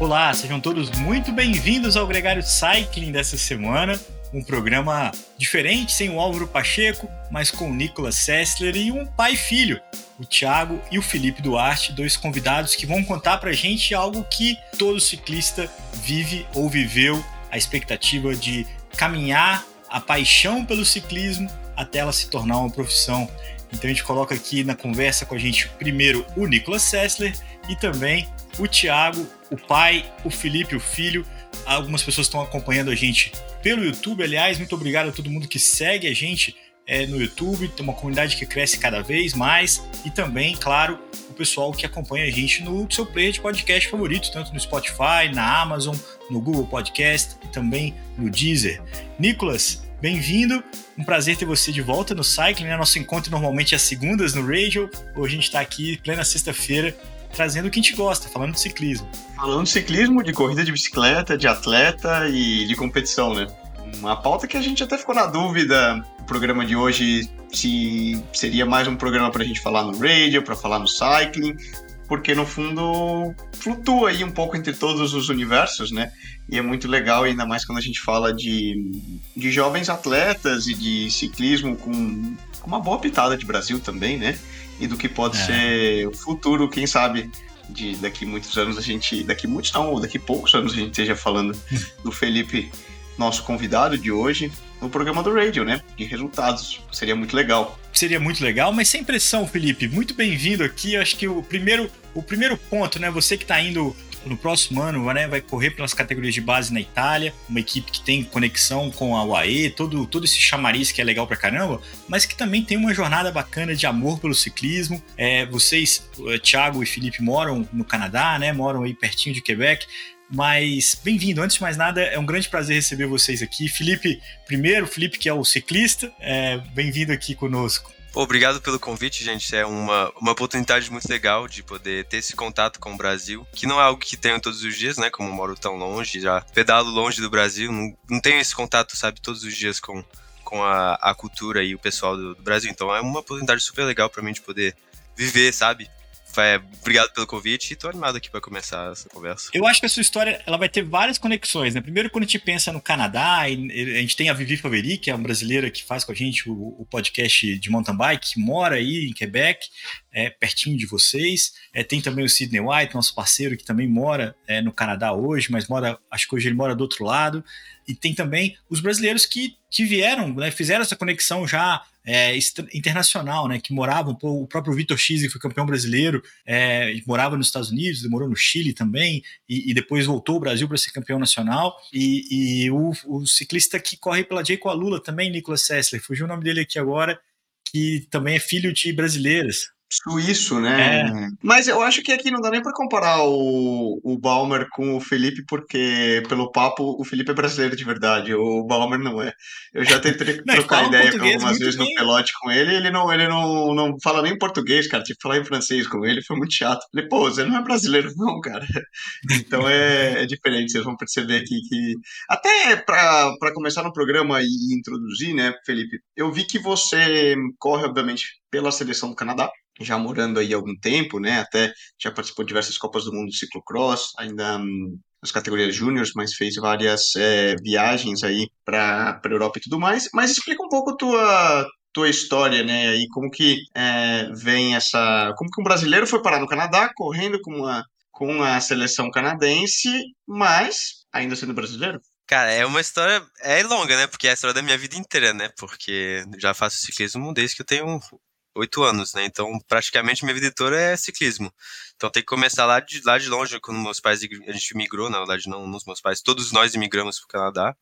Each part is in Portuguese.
Olá, sejam todos muito bem-vindos ao Gregário Cycling dessa semana. Um programa diferente, sem o Álvaro Pacheco, mas com o Nicolas Sessler e um pai e filho, o Thiago e o Felipe Duarte, dois convidados que vão contar pra gente algo que todo ciclista vive ou viveu, a expectativa de caminhar a paixão pelo ciclismo até ela se tornar uma profissão. Então a gente coloca aqui na conversa com a gente primeiro o Nicolas Sessler e também o Thiago, o pai, o Felipe, o filho. Algumas pessoas estão acompanhando a gente pelo YouTube. Aliás, muito obrigado a todo mundo que segue a gente é, no YouTube. Tem uma comunidade que cresce cada vez mais. E também, claro, o pessoal que acompanha a gente no seu player de podcast favorito, tanto no Spotify, na Amazon, no Google Podcast e também no Deezer. Nicolas, bem-vindo. Um prazer ter você de volta no Cycling, né? Nosso encontro normalmente é às segundas no Radio. Hoje a gente está aqui, plena sexta-feira, trazendo o que a gente gosta, falando de ciclismo. Falando de ciclismo, de corrida de bicicleta, de atleta e de competição, né? Uma pauta que a gente até ficou na dúvida, o programa de hoje, se seria mais um programa para a gente falar no radio, para falar no cycling, porque no fundo flutua aí um pouco entre todos os universos, né? E é muito legal, ainda mais quando a gente fala de, de jovens atletas e de ciclismo com, com uma boa pitada de Brasil também, né? E do que pode é. ser o futuro, quem sabe, de daqui muitos anos a gente. Daqui muitos não, daqui poucos anos a gente esteja falando do Felipe, nosso convidado de hoje, no programa do Radio, né? De resultados. Seria muito legal. Seria muito legal, mas sem pressão, Felipe. Muito bem-vindo aqui. Eu acho que o primeiro, o primeiro ponto, né? Você que está indo no próximo ano né, vai correr pelas categorias de base na Itália, uma equipe que tem conexão com a UAE, todo, todo esse chamariz que é legal pra caramba, mas que também tem uma jornada bacana de amor pelo ciclismo. É, vocês, eh, Thiago e Felipe, moram no Canadá, né? Moram aí pertinho de Quebec. Mas bem-vindo. Antes de mais nada, é um grande prazer receber vocês aqui. Felipe, primeiro, Felipe, que é o ciclista, é, bem-vindo aqui conosco. Obrigado pelo convite, gente. É uma, uma oportunidade muito legal de poder ter esse contato com o Brasil, que não é algo que tenho todos os dias, né? Como moro tão longe, já pedalo longe do Brasil, não, não tenho esse contato, sabe, todos os dias com, com a, a cultura e o pessoal do, do Brasil. Então é uma oportunidade super legal para mim de poder viver, sabe? É, obrigado pelo convite e tô animado aqui para começar essa conversa. Eu acho que a sua história ela vai ter várias conexões, né? Primeiro, quando a gente pensa no Canadá, a gente tem a Vivi Faveri, que é uma brasileira que faz com a gente o, o podcast de mountain bike, que mora aí em Quebec, é, pertinho de vocês. É, tem também o Sidney White, nosso parceiro, que também mora é, no Canadá hoje, mas mora, acho que hoje ele mora do outro lado. E tem também os brasileiros que, que vieram, né, fizeram essa conexão já é, internacional, né, que moravam, pô, o próprio Vitor X, que foi campeão brasileiro, é, morava nos Estados Unidos, morou no Chile também, e, e depois voltou ao Brasil para ser campeão nacional, e, e o, o, ciclista que corre pela J. Lula também, Nicolas Sessler, fugiu o nome dele aqui agora, que também é filho de brasileiras suíço, né? É. Mas eu acho que aqui não dá nem para comparar o, o Balmer com o Felipe, porque pelo papo o Felipe é brasileiro de verdade, o Balmer não é. Eu já tentei não, trocar ideia algumas vezes bem. no pelote com ele, ele não, ele não, não fala nem português, cara. Tive que falar em francês com ele, foi muito chato. Falei, pô, você não é brasileiro, não, cara. Então é, é diferente, vocês vão perceber aqui que. Até para começar no programa e introduzir, né, Felipe, eu vi que você corre, obviamente, pela seleção do Canadá já morando aí há algum tempo, né? Até já participou de diversas Copas do Mundo de ciclocross, ainda hum, nas categorias júniores, mas fez várias é, viagens aí para a Europa e tudo mais. Mas explica um pouco tua tua história, né? Aí como que é, vem essa, como que um brasileiro foi parar no Canadá correndo com a com a seleção canadense, mas ainda sendo brasileiro? Cara, é uma história. É longa, né? Porque é a história da minha vida inteira, né? Porque já faço ciclismo desde que eu tenho oito anos, né? Então, praticamente minha vida toda é ciclismo. Então, tem que começar lá de, lá de longe, quando meus pais, a gente migrou, na verdade, não nos meus pais, todos nós imigramos para o Canadá,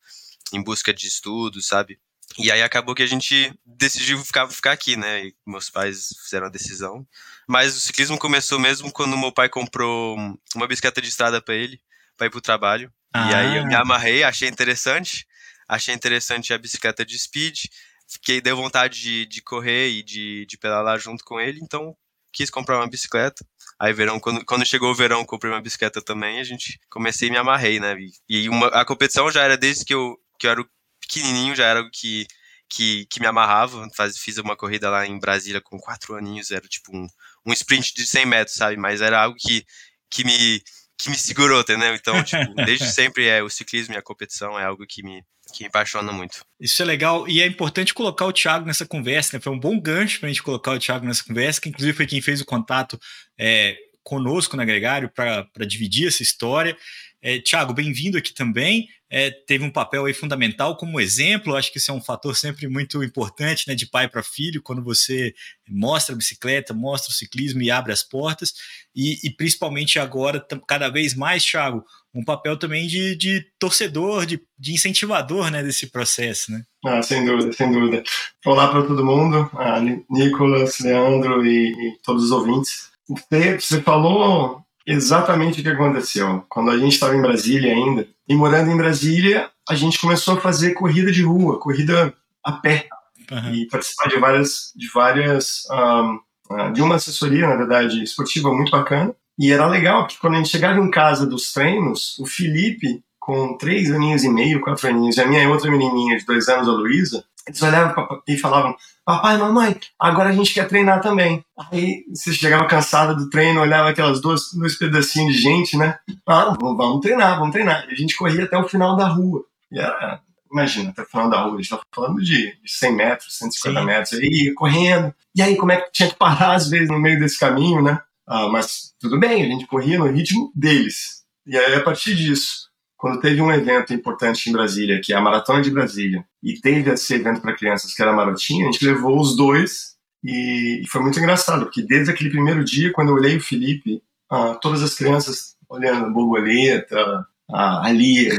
em busca de estudos, sabe? E aí acabou que a gente decidiu ficar, ficar aqui, né? E meus pais fizeram a decisão. Mas o ciclismo começou mesmo quando meu pai comprou uma bicicleta de estrada para ele, para ir pro trabalho. Ah. E aí eu me ah. amarrei, achei interessante. Achei interessante a bicicleta de speed fiquei, deu vontade de, de correr e de, de pedalar junto com ele, então quis comprar uma bicicleta. Aí, verão, quando, quando chegou o verão, comprei uma bicicleta também, a gente comecei e me amarrei, né? E, uma, a competição já era desde que eu, que eu era pequenininho, já era algo que, que, que me amarrava. Faz, fiz uma corrida lá em Brasília com quatro aninhos, era tipo um, um sprint de 100 metros, sabe? Mas era algo que, que, me, que me segurou, entendeu? Então, tipo, desde sempre é o ciclismo e a competição é algo que me, que apaixona muito. Isso é legal e é importante colocar o Thiago nessa conversa, né? Foi um bom gancho para a gente colocar o Thiago nessa conversa, que inclusive foi quem fez o contato é, conosco na Gregário para dividir essa história. É, Tiago, bem-vindo aqui também. É, teve um papel aí fundamental como exemplo. Acho que isso é um fator sempre muito importante, né, de pai para filho, quando você mostra a bicicleta, mostra o ciclismo e abre as portas. E, e principalmente agora, cada vez mais, Thiago, um papel também de, de torcedor, de, de, incentivador, né, desse processo, né? Ah, sem dúvida, sem dúvida. Olá para todo mundo, ah, Nicolas, Leandro e, e todos os ouvintes. Você, você falou exatamente o que aconteceu. Quando a gente estava em Brasília ainda, e morando em Brasília, a gente começou a fazer corrida de rua, corrida a pé, uhum. e participar de várias, de várias, um, ah, de uma assessoria, na verdade, esportiva muito bacana. E era legal, porque quando a gente chegava em casa dos treinos, o Felipe, com três aninhos e meio, quatro aninhos, e a minha outra menininha de dois anos, a Luísa, eles olhavam e falavam: Papai, mamãe, agora a gente quer treinar também. Aí você chegava cansada do treino, olhava aquelas duas, dois pedacinhos de gente, né? Ah, vamos treinar, vamos treinar. E a gente corria até o final da rua. E era, imagina, até o final da rua, a gente estava falando de 100 metros, 150 Sim. metros, aí correndo. E aí, como é que tinha que parar às vezes no meio desse caminho, né? Ah, mas tudo bem, a gente corria no ritmo deles. E aí, a partir disso, quando teve um evento importante em Brasília, que é a Maratona de Brasília, e teve esse evento para crianças, que era a Marotinha, a gente levou os dois e, foi muito engraçado, porque desde aquele primeiro dia, quando eu olhei o Felipe, ah, todas as crianças olhando borboleta, ah, ali,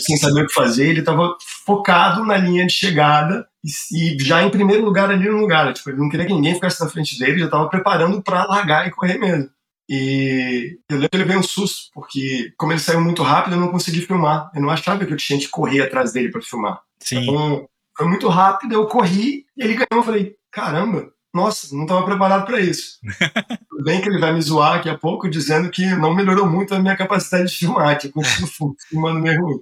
sem saber o que fazer, ele estava focado na linha de chegada e, e, já em primeiro lugar ali no lugar. Tipo, ele não queria que ninguém ficasse na frente dele, já estava preparando para largar e correr mesmo. E eu lembro que ele veio um susto, porque como ele saiu muito rápido, eu não consegui filmar. Eu não achava que eu tinha que correr atrás dele para filmar. Sim. Então, foi muito rápido, eu corri e ele ganhou. Eu falei, caramba, nossa, não estava preparado para isso. Tudo bem que ele vai me zoar daqui a pouco, dizendo que não melhorou muito a minha capacidade de filmar, que eu continuo filmando meio ruim.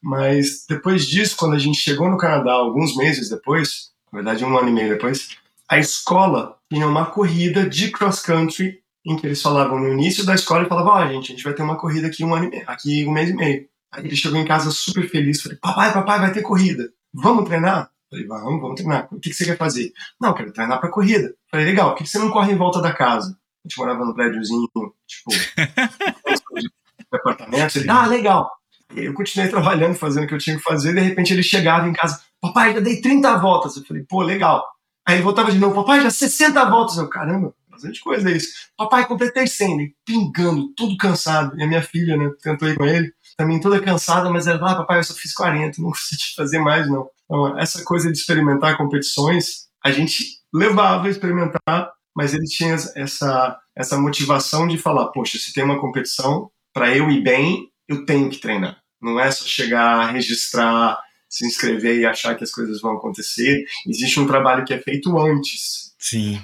Mas depois disso, quando a gente chegou no Canadá, alguns meses depois, na verdade um ano e meio depois, a escola tinha uma corrida de cross country em que eles falavam no início da escola e falavam, ó, oh, gente, a gente vai ter uma corrida aqui um ano meio, aqui um mês e meio. Aí ele chegou em casa super feliz, falei, papai, papai, vai ter corrida, vamos treinar? Falei, vamos, vamos treinar. O que, que você quer fazer? Não, quero treinar pra corrida. Falei, legal, por que, que você não corre em volta da casa? A gente morava num prédiozinho, tipo, de apartamentos. Ele, ah, legal. E eu continuei trabalhando, fazendo o que eu tinha que fazer, de repente ele chegava em casa, papai, já dei 30 voltas. Eu falei, pô, legal. Aí ele voltava de novo, papai, já 60 voltas. Eu, caramba, bastante coisa é isso. Papai, completei 100, né? pingando, tudo cansado. E a minha filha, né, tentou ir com ele, também toda cansada, mas ela, ah, papai, eu só fiz 40, não consegui fazer mais, não. Então, essa coisa de experimentar competições, a gente levava a experimentar, mas ele tinha essa, essa motivação de falar, poxa, se tem uma competição, para eu ir bem, eu tenho que treinar. Não é só chegar, registrar, se inscrever e achar que as coisas vão acontecer. Existe um trabalho que é feito antes. Sim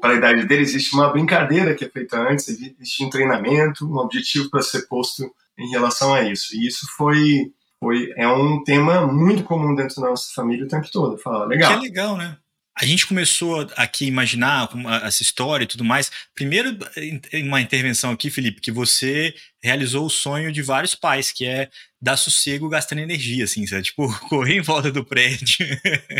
para a idade dele, existe uma brincadeira que é feita antes, existe um treinamento, um objetivo para ser posto em relação a isso. E isso foi, foi é um tema muito comum dentro da nossa família o tempo todo. Fala, legal. Que legal, né? A gente começou aqui a imaginar essa história e tudo mais. Primeiro, uma intervenção aqui, Felipe, que você realizou o sonho de vários pais, que é dar sossego gastando energia, assim, sabe? Tipo, correr em volta do prédio.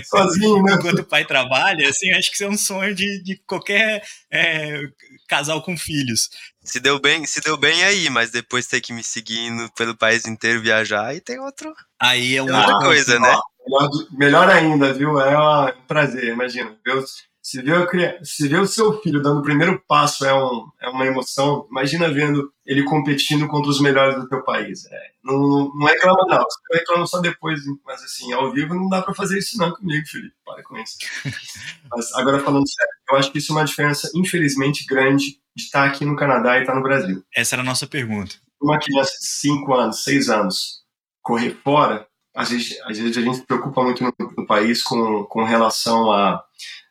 Sozinho, né? Enquanto o pai trabalha, assim, acho que isso é um sonho de, de qualquer é, casal com filhos. Se deu bem, se deu bem aí, mas depois ter que me seguindo pelo país inteiro viajar, aí tem outro. Aí é uma outra coisa, né? Melhor, melhor ainda, viu? É um prazer, imagina. Deus se ver, se ver o seu filho dando o primeiro passo é, um, é uma emoção, imagina vendo ele competindo contra os melhores do teu país. É, não, não reclama não, você reclama só depois, mas assim, ao vivo não dá para fazer isso não comigo, Felipe, para com isso. mas agora falando sério, eu acho que isso é uma diferença, infelizmente, grande de estar aqui no Canadá e estar no Brasil. Essa era a nossa pergunta. Uma criança de 5 anos, 6 anos, correr fora, às vezes, às vezes a gente se preocupa muito no, no país com, com relação a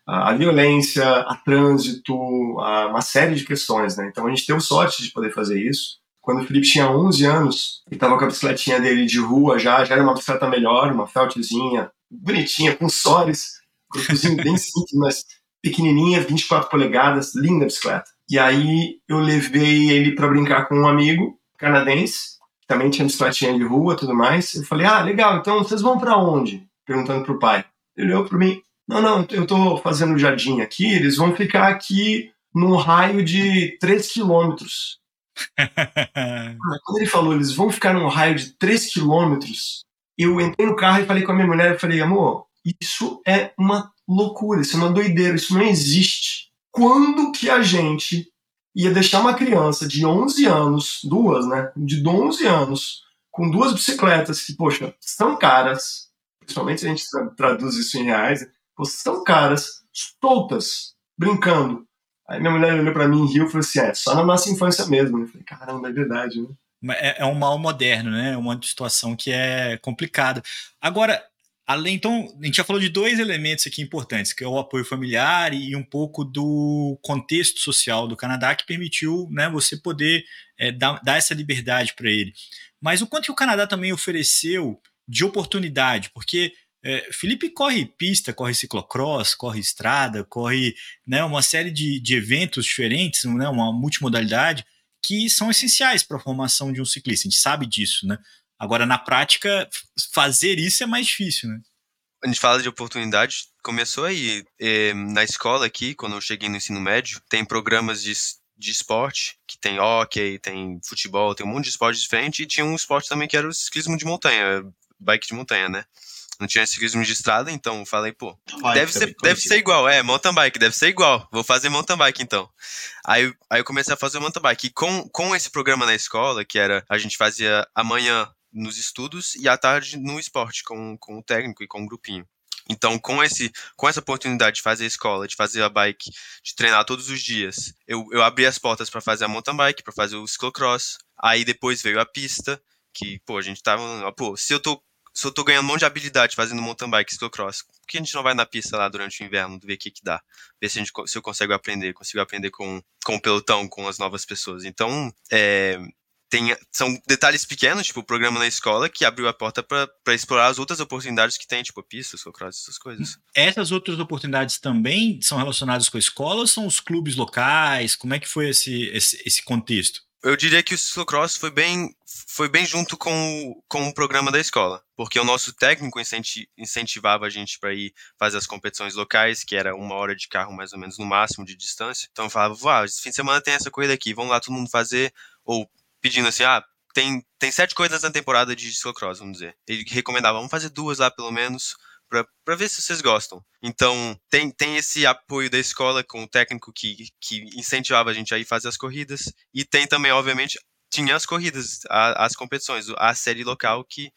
a violência, a trânsito, a uma série de questões, né? Então a gente teve sorte de poder fazer isso. Quando o Felipe tinha 11 anos, ele estava com a bicicletinha dele de rua já, já era uma bicicleta melhor, uma feltzinha bonitinha, com sores, grupozinho bem simples, mas pequenininha, 24 polegadas, linda bicicleta. E aí eu levei ele para brincar com um amigo canadense, que também tinha bicicletinha de rua tudo mais. Eu falei, ah, legal, então vocês vão para onde? Perguntando pro pai. Ele olhou para mim, não, não, eu tô fazendo jardim aqui, eles vão ficar aqui num raio de 3 quilômetros. Quando ele falou, eles vão ficar num raio de 3 quilômetros, eu entrei no carro e falei com a minha mulher, eu falei, amor, isso é uma loucura, isso é uma doideira, isso não existe. Quando que a gente ia deixar uma criança de 11 anos, duas, né, de 11 anos, com duas bicicletas que, poxa, são caras, principalmente se a gente traduz isso em reais, são caras, soltas, brincando. Aí minha mulher olhou para mim e riu e falou assim: é, só na nossa infância mesmo. Eu falei: caramba, é verdade, né? É, é um mal moderno, né? É uma situação que é complicada. Agora, além, então, a gente já falou de dois elementos aqui importantes, que é o apoio familiar e um pouco do contexto social do Canadá que permitiu né, você poder é, dar, dar essa liberdade para ele. Mas o quanto que o Canadá também ofereceu de oportunidade, porque é, Felipe corre pista, corre ciclocross, corre estrada, corre né, uma série de, de eventos diferentes, né, uma multimodalidade, que são essenciais para a formação de um ciclista. A gente sabe disso, né? Agora, na prática, fazer isso é mais difícil, né? A gente fala de oportunidade, começou aí. É, na escola aqui, quando eu cheguei no ensino médio, tem programas de, de esporte, que tem hockey, tem futebol, tem um monte de esporte diferente, e tinha um esporte também que era o ciclismo de montanha, bike de montanha, né? não tinha ciclismo de estrada, então falei, pô, deve ser, deve ser igual, é, mountain bike, deve ser igual, vou fazer mountain bike então. Aí, aí eu comecei a fazer mountain bike, e com, com esse programa na escola, que era, a gente fazia amanhã nos estudos e à tarde no esporte, com, com o técnico e com o grupinho. Então, com, esse, com essa oportunidade de fazer a escola, de fazer a bike, de treinar todos os dias, eu, eu abri as portas para fazer a mountain bike, para fazer o ciclocross. Aí depois veio a pista, que, pô, a gente tava. Pô, se eu tô se eu tô ganhando um monte de habilidade fazendo mountain bike, ciclocross, por que a gente não vai na pista lá durante o inverno, ver o que que dá? Ver se, a gente, se eu consigo aprender, consigo aprender com, com o pelotão, com as novas pessoas. Então, é, tem, são detalhes pequenos, tipo o programa na escola, que abriu a porta para explorar as outras oportunidades que tem, tipo pista, ciclocross, essas coisas. Essas outras oportunidades também são relacionadas com a escola ou são os clubes locais? Como é que foi esse, esse, esse contexto? Eu diria que o ciclocross foi bem, foi bem junto com, com o programa da escola, porque o nosso técnico incentivava a gente para ir fazer as competições locais, que era uma hora de carro mais ou menos no máximo de distância. Então eu falava, vá, esse fim de semana tem essa corrida aqui, vamos lá todo mundo fazer, ou pedindo assim, ah, tem, tem sete coisas na temporada de ciclocross, vamos dizer. Ele recomendava, vamos fazer duas lá pelo menos, para ver se vocês gostam. Então, tem, tem esse apoio da escola com o técnico que, que incentivava a gente a ir fazer as corridas, e tem também, obviamente, tinha as corridas, a, as competições, a série local que,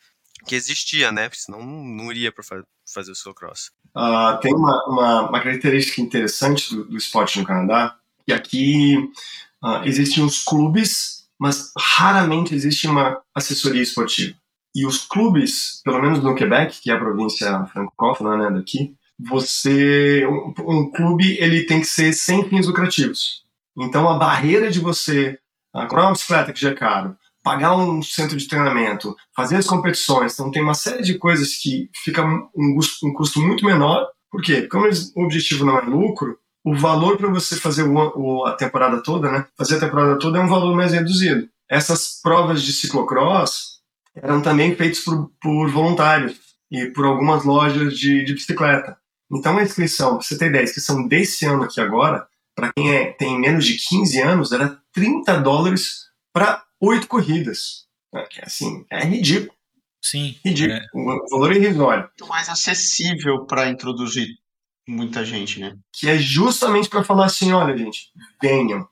que existia, né? Porque senão não, não iria para fa fazer o ciclocross. Uh, tem uma, uma, uma, característica interessante do, do, esporte no Canadá, que aqui uh, existem os clubes, mas raramente existe uma assessoria esportiva. E os clubes, pelo menos no Quebec, que é a província francófona né, daqui, você um, um, clube ele tem que ser sem fins lucrativos. Então a barreira de você comprar uma bicicleta que já é caro, pagar um centro de treinamento, fazer as competições, então tem uma série de coisas que fica um, um custo muito menor. Por quê? Porque como o objetivo não é lucro, o valor para você fazer o, o, a temporada toda, né? Fazer a temporada toda é um valor mais reduzido. Essas provas de ciclocross eram também feitos por, por voluntários e por algumas lojas de, de bicicleta. Então a inscrição, pra você ter ideia, a inscrição desse ano aqui agora, para quem é, tem menos de 15 anos, era 30 dólares para oito corridas. É, assim, é ridículo. Sim. Ridículo. É... O valor é irrisório. Muito mais acessível para introduzir muita gente, né? Que é justamente para falar assim: olha, gente, venham,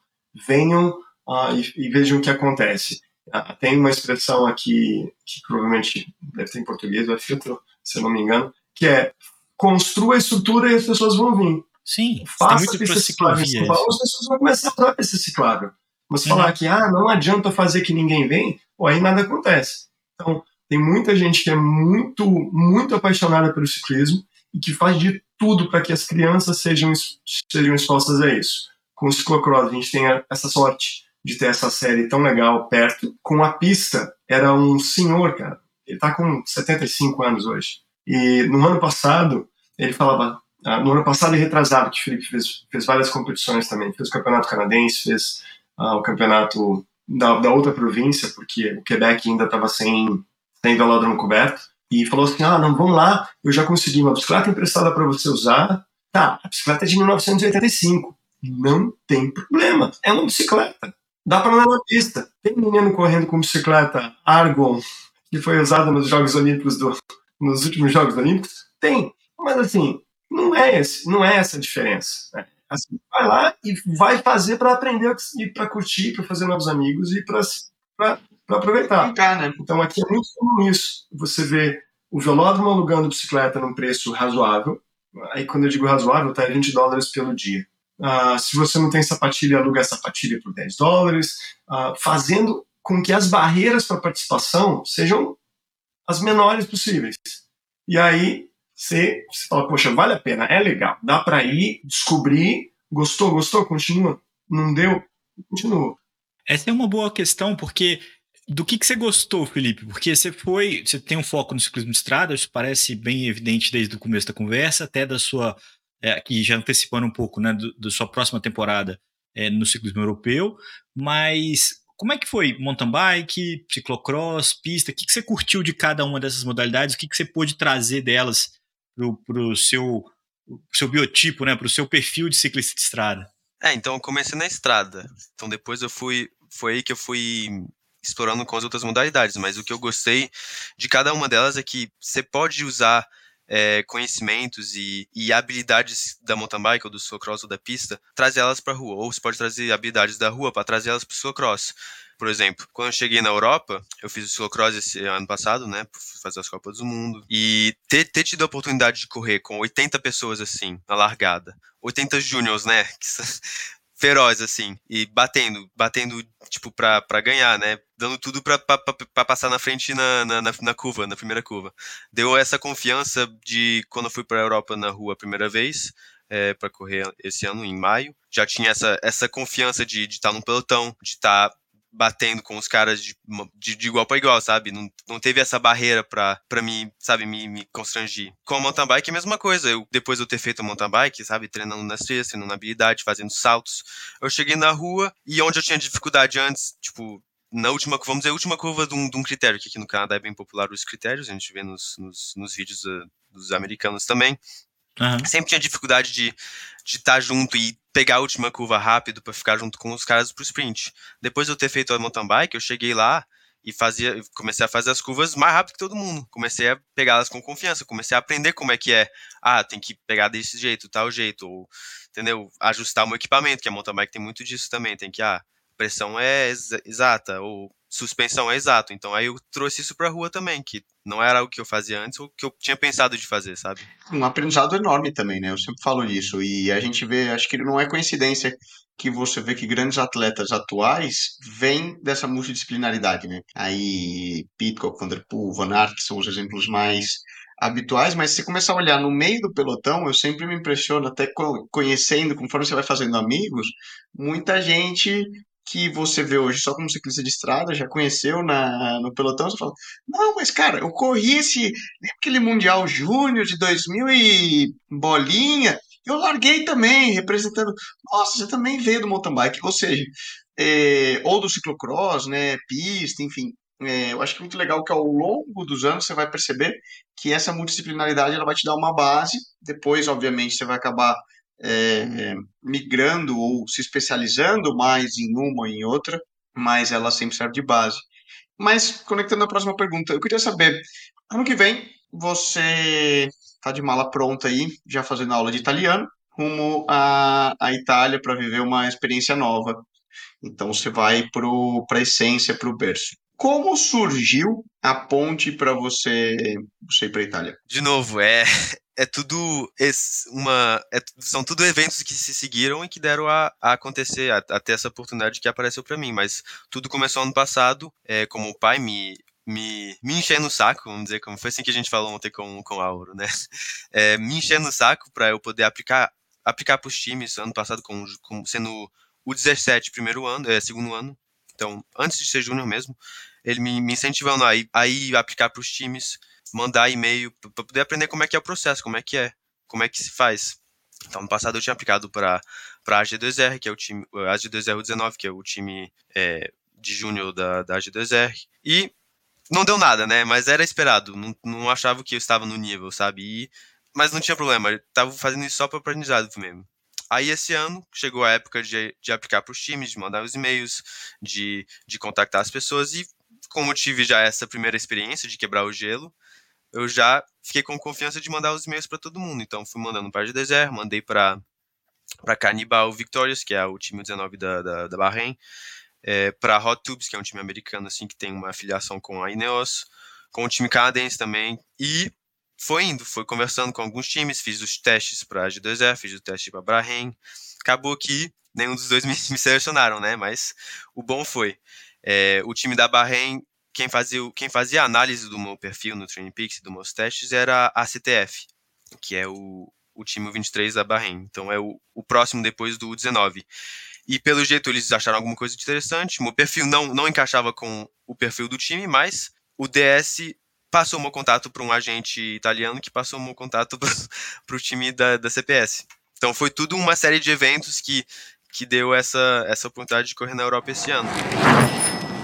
venham uh, e, e, vejam o que acontece. Ah, tem uma expressão aqui que provavelmente deve ter em português, ou é filtro, se eu não me engano, que é construa a estrutura e as pessoas vão vir. Sim, faça muito ciclável. As pessoas vão começar a usar esse ciclável. Mas uhum. falar que ah, não adianta fazer que ninguém vem, ou aí nada acontece. Então, tem muita gente que é muito, muito apaixonada pelo ciclismo e que faz de tudo para que as crianças sejam, sejam expostas a isso. Com o ciclocross, a gente tem essa sorte de ter essa série tão legal perto. Com a pista, era um senhor, cara. Ele tá com 75 anos hoje. E no ano passado, ele falava, ah, no ano passado e retrasado, que o Felipe fez, fez várias competições também, fez o campeonato canadense, fez uh, o campeonato da, da, outra província, porque o Quebec ainda estava sem, sem velódromo coberto, e falou assim, ah, não, vamos lá, eu já consegui uma bicicleta emprestada para você usar, tá, a bicicleta é de 1985, não tem problema, é uma bicicleta, dá para andar na pista. Tem menino correndo com bicicleta Argon, que foi usada nos Jogos Olímpicos do, nos últimos Jogos Olímpicos? Tem, mas assim, não é, esse, não é essa a diferença. Né? Assim, vai lá e vai fazer para aprender e para curtir, para fazer novos amigos e para aproveitar. Brincar, né? Então aqui é muito comum isso. Você vê o velódromo alugando bicicleta num preço razoável. Aí quando eu digo razoável, tá 20 dólares pelo dia. Uh, se você não tem sapatilha, aluga a sapatilha por 10 dólares, uh, fazendo com que as barreiras para participação sejam as menores possíveis. E aí você, você fala, poxa, vale a pena, é legal, dá para ir, descobrir, gostou, gostou, continua, não deu, continua. Essa é uma boa questão, porque do que, que você gostou, Felipe? Porque você foi, você tem um foco no ciclismo de estrada, isso parece bem evidente desde o começo da conversa, até da sua, é, aqui já antecipando um pouco, né, da sua próxima temporada é, no ciclismo europeu, mas como é que foi mountain bike, ciclocross, pista? O que, que você curtiu de cada uma dessas modalidades? O que, que você pôde trazer delas para o seu, seu biotipo, né, para o seu perfil de ciclista de estrada? É, então eu comecei na estrada. Então depois eu fui, foi aí que eu fui explorando com as outras modalidades. Mas o que eu gostei de cada uma delas é que você pode usar é, conhecimentos e, e, habilidades da mountain bike ou do cross ou da pista, trazer elas para a rua. Ou você pode trazer habilidades da rua para trazer elas para o cross. Por exemplo, quando eu cheguei na Europa, eu fiz o ciclocross esse ano passado, né? Fazer as Copas do Mundo. E ter, ter tido a oportunidade de correr com 80 pessoas assim, na largada. 80 júniors, né? feroz, assim, e batendo, batendo, tipo, pra, pra ganhar, né? Dando tudo pra, pra, pra passar na frente na, na, na, curva, na primeira curva. Deu essa confiança de quando eu fui pra Europa na rua a primeira vez, é, para correr esse ano, em maio. Já tinha essa, essa confiança de estar tá num pelotão, de estar tá batendo com os caras de, de, de igual para igual, sabe? Não, não teve essa barreira pra, pra mim, sabe, me, me constrangir. Com a mountain bike é a mesma coisa. Eu, depois de eu ter feito a mountain bike, sabe, treinando nas trilhas, treinando na habilidade, fazendo saltos, eu cheguei na rua e onde eu tinha dificuldade antes, tipo, na última, vamos dizer, a última curva de um, de um critério, que aqui no Canadá é bem popular os critérios, a gente vê nos, nos, nos vídeos uh, dos americanos também. Uhum. Sempre tinha dificuldade de estar tá junto e pegar a última curva rápido para ficar junto com os caras pro sprint. Depois de eu ter feito a mountain bike, eu cheguei lá e fazia, comecei a fazer as curvas mais rápido que todo mundo. Comecei a pegá-las com confiança, comecei a aprender como é que é. Ah, tem que pegar desse jeito, tal jeito, ou entendeu? Ajustar o meu equipamento, que a mountain bike tem muito disso também, tem que ah, pressão é exata ou suspensão é exato. Então aí eu trouxe isso para a rua também, que não era o que eu fazia antes ou que eu tinha pensado de fazer, sabe? Um aprendizado enorme também, né? Eu sempre falo isso e a gente vê, acho que não é coincidência que você vê que grandes atletas atuais vêm dessa multidisciplinaridade, né? Aí Pitcock, Van Der Poel, Van Aert são os exemplos mais habituais, mas se começar a olhar no meio do pelotão, eu sempre me impressiono, até conhecendo, conforme você vai fazendo amigos, muita gente que você vê hoje só como ciclista de estrada, já conheceu na, no pelotão, você fala, não, mas cara, eu corri esse, aquele Mundial Júnior de 2000 e bolinha, eu larguei também, representando, nossa, você também veio do mountain bike, ou seja, é, ou do ciclocross, né, pista, enfim, é, eu acho que é muito legal que ao longo dos anos você vai perceber que essa multidisciplinaridade ela vai te dar uma base, depois, obviamente, você vai acabar é, migrando ou se especializando mais em uma ou em outra, mas ela sempre serve de base. Mas, conectando a próxima pergunta, eu queria saber, ano que vem você está de mala pronta aí, já fazendo aula de italiano, rumo à, à Itália para viver uma experiência nova. Então você vai para a essência, para o berço. Como surgiu a ponte para você, você ir para Itália? De novo, é, é tudo uma é, são tudo eventos que se seguiram e que deram a, a acontecer a, ter essa oportunidade que apareceu para mim mas tudo começou ano passado é, como o pai me me, me enchendo o saco, vamos dizer, como foi assim que a gente falou ontem com, com o Auro, né? É, me enchendo o saco para eu poder aplicar aplicar para os times ano passado com, com, sendo o 17 primeiro ano, é, segundo ano, então antes de ser júnior mesmo, ele me, me incentivando a ir, a ir aplicar para os times, mandar e-mail para poder aprender como é que é o processo, como é que é, como é que se faz. Então, no passado eu tinha aplicado para a AG2R, que é o time, a AG2R 19, que é o time é, de júnior da, da AG2R, e não deu nada, né? Mas era esperado, não, não achava que eu estava no nível, sabe? E, mas não tinha problema, eu estava fazendo isso só para aprendizado mesmo. Aí esse ano chegou a época de, de aplicar para os times, de mandar os e-mails, de, de contactar as pessoas, e como eu tive já essa primeira experiência de quebrar o gelo, eu já fiquei com confiança de mandar os e-mails para todo mundo. Então fui mandando para o Desert, mandei para para Cannibal Victorious, que é o time 19 da, da, da Bahrein, é, para Hot Tubes, que é um time americano assim que tem uma afiliação com a Ineos, com o time canadense também, e foi indo, foi conversando com alguns times, fiz os testes para a G2R, fiz o teste para Bahrein, acabou que nenhum dos dois me, me selecionaram, né? Mas o bom foi é, o time da Bahrein quem fazia, quem fazia a análise do meu perfil no Training Peaks dos meus testes era a CTF, que é o, o time 23 da Bahrein. Então é o, o próximo depois do 19. E pelo jeito eles acharam alguma coisa interessante. Meu perfil não, não encaixava com o perfil do time, mas o DS passou meu contato para um agente italiano que passou meu contato para o time da, da CPS. Então foi tudo uma série de eventos que, que deu essa, essa oportunidade de correr na Europa esse ano.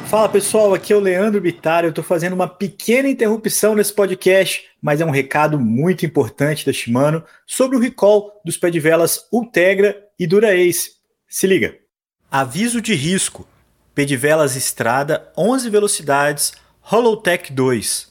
Fala pessoal, aqui é o Leandro Bittar. Eu estou fazendo uma pequena interrupção nesse podcast, mas é um recado muito importante da Shimano sobre o recall dos pé de velas Ultegra e Dura-Ace. Se liga. Aviso de risco: pé de velas Estrada 11 velocidades Holotech 2.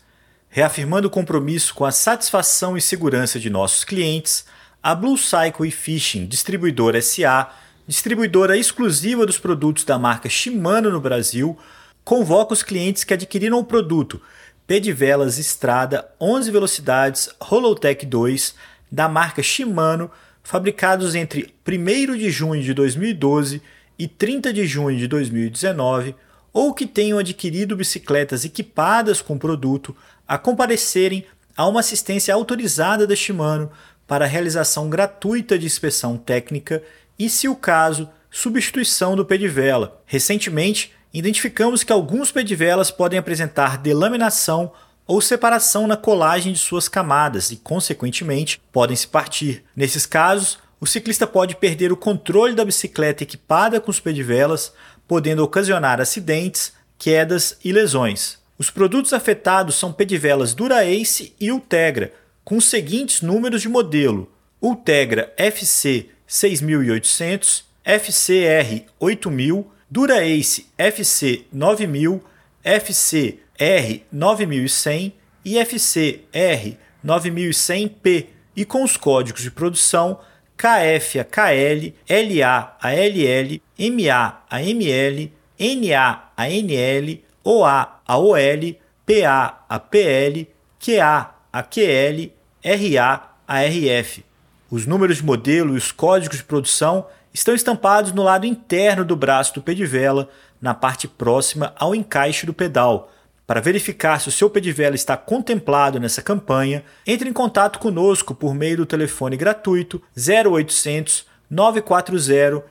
Reafirmando o compromisso com a satisfação e segurança de nossos clientes, a Blue Cycle e Fishing Distribuidora SA, distribuidora exclusiva dos produtos da marca Shimano no Brasil, convoca os clientes que adquiriram o produto Pedivelas Estrada 11 velocidades Holotech 2 da marca Shimano, fabricados entre 1 de junho de 2012 e 30 de junho de 2019, ou que tenham adquirido bicicletas equipadas com o produto, a comparecerem a uma assistência autorizada da Shimano para realização gratuita de inspeção técnica e, se o caso, substituição do pedivela. Recentemente, identificamos que alguns pedivelas podem apresentar delaminação ou separação na colagem de suas camadas e, consequentemente, podem se partir. Nesses casos, o ciclista pode perder o controle da bicicleta equipada com os pedivelas, podendo ocasionar acidentes, quedas e lesões. Os produtos afetados são pedivelas Dura-Ace e Ultegra, com os seguintes números de modelo: Ultegra FC 6800, FCR 8000, Dura-Ace FC 9000, FC R 9100 e FC R 9100P e com os códigos de produção KF a KL, LA a LL, MA a ML, NA a NL, OA a OL, PA a PL, QA a QL, RA a RF. Os números de modelo e os códigos de produção estão estampados no lado interno do braço do pedivela, na parte próxima ao encaixe do pedal. Para verificar se o seu pedivela está contemplado nessa campanha, entre em contato conosco por meio do telefone gratuito 0800 940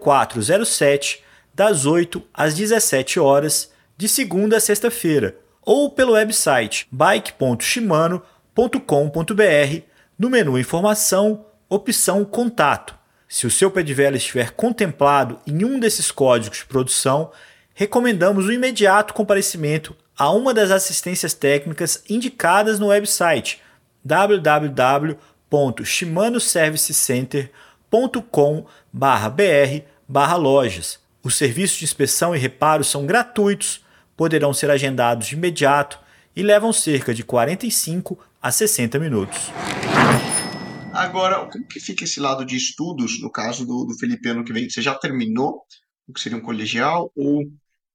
0407 das 8 às 17 horas de segunda a sexta-feira, ou pelo website bike.shimano.com.br no menu Informação, opção Contato. Se o seu pé de vela estiver contemplado em um desses códigos de produção, recomendamos o imediato comparecimento a uma das assistências técnicas indicadas no website www.shimanoservicecenter.com/br/lojas. Os serviços de inspeção e reparo são gratuitos, poderão ser agendados de imediato e levam cerca de 45 a 60 minutos. Agora, como que fica esse lado de estudos, no caso do, do Felipe ano que vem? Você já terminou o que seria um colegial ou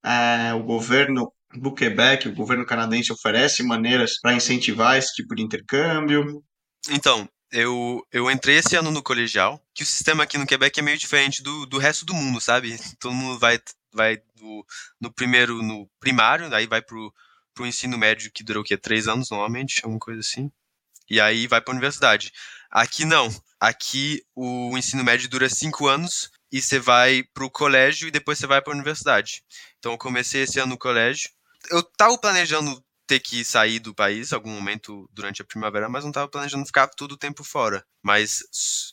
é, o governo do Quebec, o governo canadense oferece maneiras para incentivar esse tipo de intercâmbio? Então, eu, eu entrei esse ano no colegial, que o sistema aqui no Quebec é meio diferente do, do resto do mundo, sabe? Todo mundo vai, vai do, no primeiro, no primário, daí vai pro, pro ensino médio, que durou o quê? Três anos, normalmente, alguma coisa assim. E aí vai pra universidade. Aqui não. Aqui o ensino médio dura cinco anos e você vai pro colégio e depois você vai pra universidade. Então eu comecei esse ano no colégio. Eu tava planejando ter que sair do país algum momento durante a primavera, mas não estava planejando ficar todo o tempo fora. Mas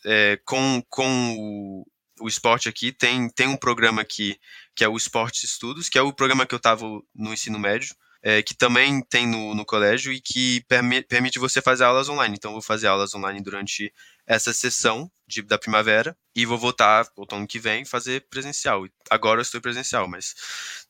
é, com, com o, o esporte aqui, tem, tem um programa aqui que é o Esportes Estudos, que é o programa que eu estava no ensino médio, é, que também tem no, no colégio e que permi permite você fazer aulas online. Então, eu vou fazer aulas online durante essa sessão de, da primavera e vou voltar outono que vem fazer presencial. Agora eu estou presencial, mas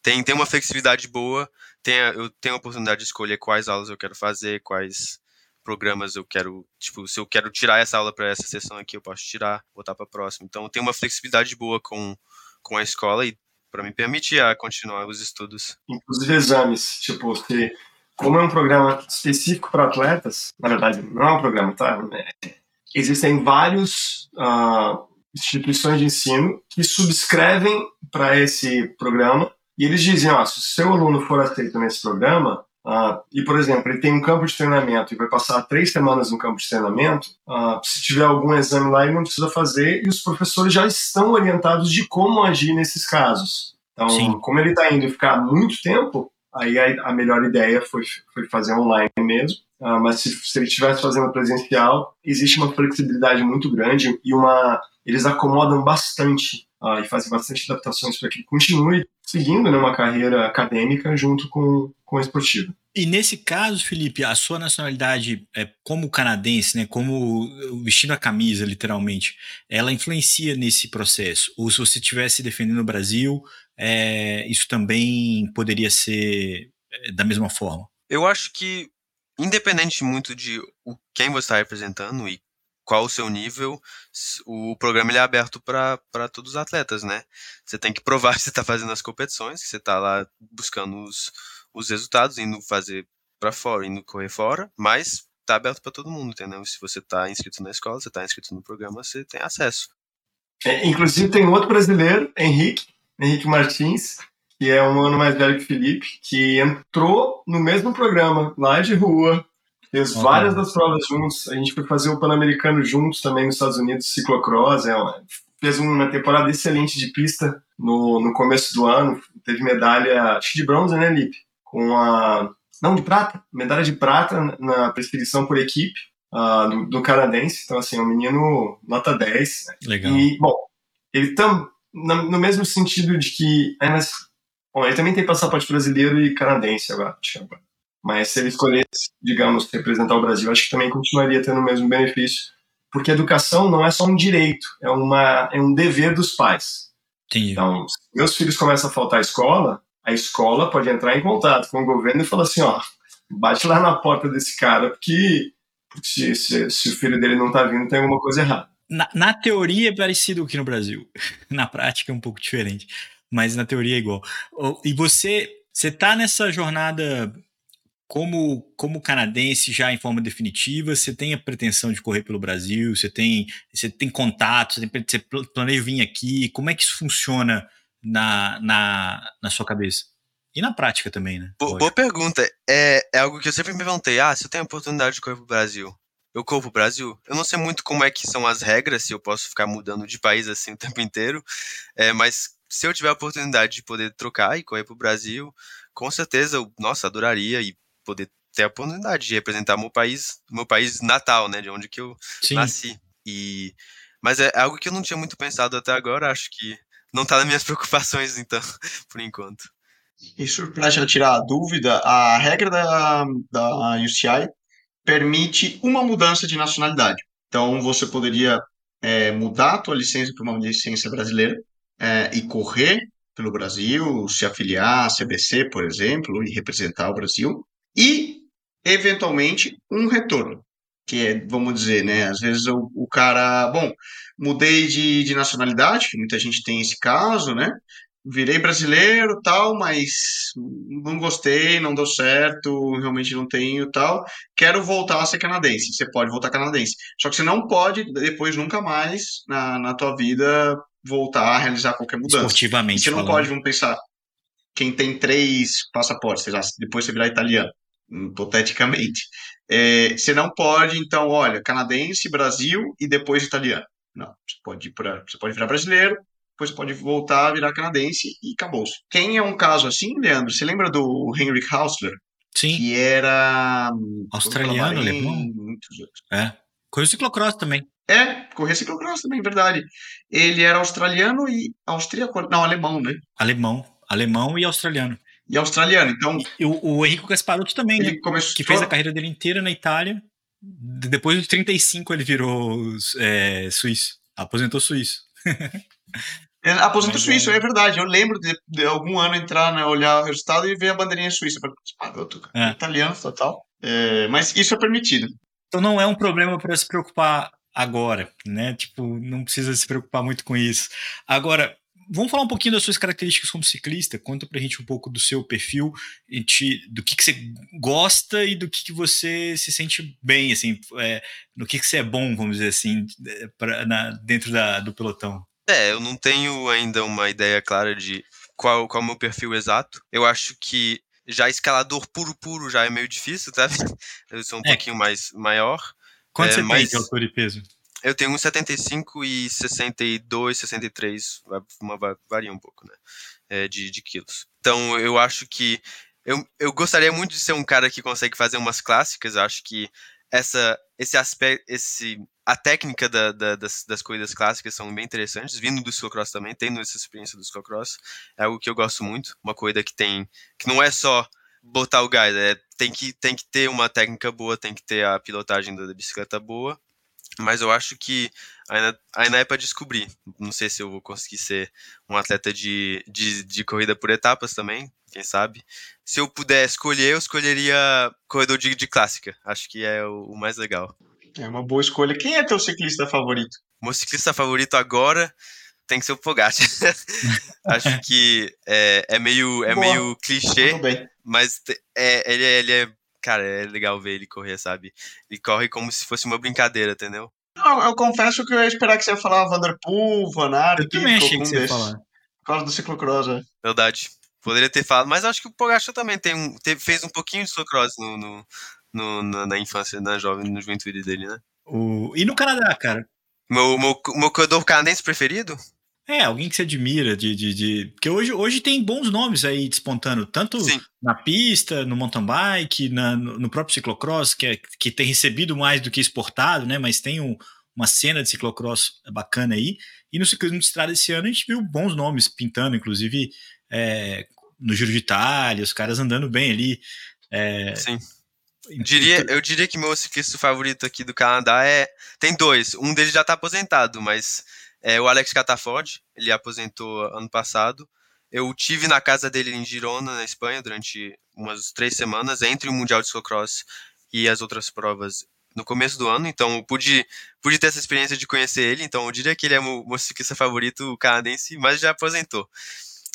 tem, tem uma flexibilidade boa, tem, eu tenho a oportunidade de escolher quais aulas eu quero fazer, quais programas eu quero, tipo, se eu quero tirar essa aula para essa sessão aqui, eu posso tirar, botar para próxima. Então, tem uma flexibilidade boa com, com a escola e para me permitir a continuar os estudos. Inclusive exames, tipo, se, como é um programa específico para atletas, na verdade, não é um programa, tá? É, existem vários uh, instituições de ensino que subscrevem para esse programa e eles dizem, ó, se o seu aluno for aceito nesse programa, uh, e, por exemplo, ele tem um campo de treinamento e vai passar três semanas no campo de treinamento, uh, se tiver algum exame lá, ele não precisa fazer e os professores já estão orientados de como agir nesses casos. Então, Sim. como ele está indo ficar muito tempo, aí a, a melhor ideia foi, foi fazer online mesmo. Uh, mas se, se ele estivesse fazendo presencial, existe uma flexibilidade muito grande e uma eles acomodam bastante uh, e fazem bastante adaptações para que continue seguindo né, uma carreira acadêmica junto com, com a esportiva. E nesse caso, Felipe, a sua nacionalidade, é, como canadense, né, como vestindo a camisa, literalmente, ela influencia nesse processo? Ou se você estivesse defendendo o Brasil, é, isso também poderia ser é, da mesma forma? Eu acho que independente muito de quem você está representando e qual o seu nível, o programa ele é aberto para todos os atletas, né? Você tem que provar que você está fazendo as competições, que você está lá buscando os, os resultados, indo fazer para fora, indo correr fora, mas está aberto para todo mundo, entendeu? Se você está inscrito na escola, você está inscrito no programa, você tem acesso. É, inclusive tem outro brasileiro, Henrique, Henrique Martins, que é um ano mais velho que o Felipe, que entrou no mesmo programa, lá de rua, fez várias das provas juntos. A gente foi fazer o Pan-Americano juntos também nos Estados Unidos, ciclocross. É, fez uma temporada excelente de pista no, no começo do ano. Teve medalha, acho que de bronze, né, Lipe? Com a. Não, de prata. Medalha de prata na perseguição por equipe uh, do, do, canadense. Então, assim, é um menino nota 10. Legal. E, bom, ele tam, no mesmo sentido de que. É, mas Bom, ele também tem passaporte brasileiro e canadense agora, Mas se ele escolhesse, digamos, representar o Brasil, acho que também continuaria tendo o mesmo benefício. Porque educação não é só um direito, é, uma, é um dever dos pais. Entendi. Então, se meus filhos começam a faltar à escola, a escola pode entrar em contato com o governo e falar assim, ó, bate lá na porta desse cara, porque, se, se, se o filho dele não tá vindo, tem alguma coisa errada. Na, na teoria é parecido aqui no Brasil. na prática é um pouco diferente mas na teoria é igual. E você, você tá nessa jornada como, como canadense já em forma definitiva, você tem a pretensão de correr pelo Brasil, você tem, você tem contatos, você, tem, você planeja vir aqui, como é que isso funciona na, na, na sua cabeça? E na prática também, né? Boa, boa pergunta. É, é algo que eu sempre me perguntei. Ah, se eu tenho a oportunidade de correr pro Brasil, eu corro pro Brasil? Eu não sei muito como é que são as regras, se eu posso ficar mudando de país assim o tempo inteiro, é, mas se eu tiver a oportunidade de poder trocar e correr para o Brasil, com certeza eu, nossa, adoraria e poder ter a oportunidade de representar meu país, meu país natal, né, de onde que eu Sim. nasci. E mas é algo que eu não tinha muito pensado até agora, acho que não está nas minhas preocupações então, por enquanto. Isso para já tirar a dúvida, a regra da, da UCI permite uma mudança de nacionalidade. Então você poderia é, mudar a tua licença para uma licença brasileira é, e correr pelo Brasil, se afiliar à CBC, por exemplo, e representar o Brasil, e, eventualmente, um retorno, que é, vamos dizer, né, às vezes o, o cara, bom, mudei de, de nacionalidade, muita gente tem esse caso, né, virei brasileiro, tal, mas não gostei, não deu certo, realmente não tenho, tal. Quero voltar a ser canadense. Você pode voltar canadense. Só que você não pode depois nunca mais na, na tua vida voltar a realizar qualquer mudança. Esportivamente. Você não falando. pode, vamos pensar, quem tem três passaportes, lá, depois você virar italiano, hipoteticamente. É, você não pode, então, olha, canadense, Brasil e depois italiano. Não, você pode, ir pra, você pode virar brasileiro, depois você pode voltar a virar canadense e acabou-se. Quem é um caso assim, Leandro? Você lembra do Henrik Hausler? Sim. Que era. Australiano, alemão? É. Correu ciclocross também. É, corria ciclocross também, verdade. Ele era australiano e austríaco. Não, alemão, né? Alemão. Alemão e australiano. E australiano, então. E o, o Gasparotto também, né? Começou... Que fez a carreira dele inteira na Itália. Depois dos 35 ele virou é, suíço. Aposentou suíço. É, aposentou suíço, é. é. verdade. Eu lembro de, de, algum ano entrar, né, olhar o resultado e ver a bandeirinha suíça. Ah, é. Italiano total. É, mas isso é permitido. Então não é um problema para se preocupar agora, né? Tipo, não precisa se preocupar muito com isso. Agora, vamos falar um pouquinho das suas características como ciclista. Conta pra gente um pouco do seu perfil, do que, que você gosta e do que, que você se sente bem, assim, é, no que, que você é bom, vamos dizer assim, pra, na, dentro da, do pelotão. É, eu não tenho ainda uma ideia clara de qual, qual é o meu perfil exato. Eu acho que já escalador puro puro já é meio difícil, tá? Eu sou um é. pouquinho mais maior. Quanto é, você mas... tem de altura e peso? Eu tenho 1,75 e 62, 63, uma, varia um pouco, né? É, de, de quilos. Então eu acho que eu, eu gostaria muito de ser um cara que consegue fazer umas clássicas. Acho que essa, esse aspecto, esse, a técnica da, da, das, das corridas clássicas são bem interessantes, vindo do ciclocross também, tendo essa experiência do ciclocross, é algo que eu gosto muito, uma corrida que tem, que não é só botar o gás, é, tem, que, tem que ter uma técnica boa, tem que ter a pilotagem da bicicleta boa, mas eu acho que ainda, ainda é para descobrir. Não sei se eu vou conseguir ser um atleta de, de, de, corrida por etapas também, quem sabe. Se eu puder escolher, eu escolheria corredor de, de clássica. Acho que é o, o, mais legal. É uma boa escolha. Quem é teu ciclista favorito? Meu ciclista favorito agora tem que ser o Pogacar. Acho que é, é meio, é meio clichê, mas é, ele, ele é cara, é legal ver ele correr, sabe? Ele corre como se fosse uma brincadeira, entendeu? Eu, eu confesso que eu ia esperar que você ia falar Vanderpool, Van Aert, Eu também achei que você ia falar. Por causa do ciclocross, né? Verdade. Poderia ter falado, mas acho que o Pogacar também tem um, teve, fez um pouquinho de ciclocross no, no, no, na, na, infância, na jovem, na juventude dele, né? O... E no Canadá, cara? Meu, meu, meu corredor canadense preferido? É, alguém que se admira de, de, de, Porque hoje, hoje tem bons nomes aí despontando, tanto Sim. na pista, no mountain bike, na, no próprio ciclocross, que, é, que tem recebido mais do que exportado, né? Mas tem um, uma cena de ciclocross bacana aí. E no ciclismo de estrada esse ano a gente viu bons nomes pintando, inclusive é, no Giro de Itália, os caras andando bem ali. É, Sim. Diria, eu diria que meu ciclista favorito aqui do Canadá é. Tem dois. Um deles já está aposentado, mas é o Alex Cataford, ele aposentou ano passado. Eu tive na casa dele em Girona, na Espanha, durante umas três semanas, entre o Mundial de Cyclocross e as outras provas no começo do ano, então eu pude, pude ter essa experiência de conhecer ele, então eu diria que ele é o meu ciclista favorito canadense, mas já aposentou.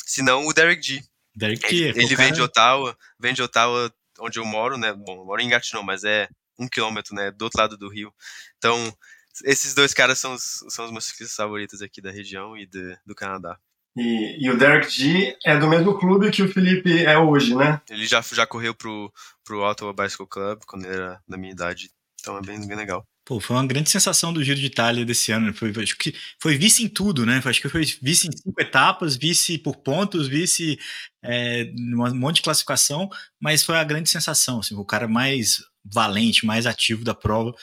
Se não, o Derek G. Derek G. Ele, ele vem de Ottawa, vem de Ottawa, onde eu moro, né? Bom, eu moro em Gatineau, mas é um quilômetro, né? Do outro lado do rio. Então, esses dois caras são os, são os meus ciclistas favoritos aqui da região e de, do Canadá. E, e, o Derek G é do mesmo clube que o Felipe é hoje, né? Ele já, já correu pro, pro Ottawa Bicycle Club quando ele era da minha idade. Então é bem, bem legal. Pô, foi uma grande sensação do Giro de Itália desse ano. Foi, acho que foi vice em tudo, né? Acho que foi vice em cinco etapas, vice por pontos, vice é, um monte de classificação, mas foi a grande sensação. Assim, o cara mais valente, mais ativo da prova.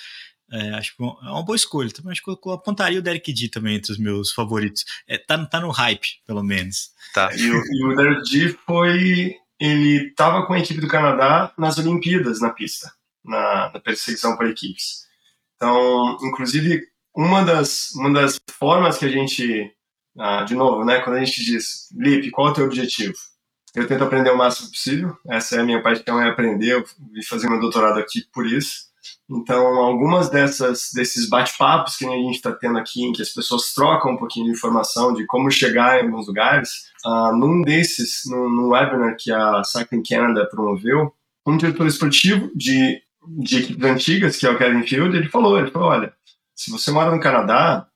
É, acho que é uma boa escolha. Também acho que eu apontaria o Derek D também entre os meus favoritos. É, tá, tá no hype, pelo menos. Tá. E, o, e o Derek D foi. Ele estava com a equipe do Canadá nas Olimpíadas na pista, na, na perseguição por equipes. Então, inclusive, uma das, uma das formas que a gente. Ah, de novo, né, quando a gente diz, Lipe, qual é o teu objetivo? Eu tento aprender o máximo possível, essa é a minha paixão, é aprender, eu vim fazer meu doutorado aqui por isso. Então, algumas dessas desses bate-papos que a gente está tendo aqui, em que as pessoas trocam um pouquinho de informação de como chegar em alguns lugares, uh, num desses, num, num webinar que a Cycling Canada promoveu, um diretor esportivo de, de equipes antigas, que é o Kevin Field, ele falou, ele falou, olha, se você mora no Canadá,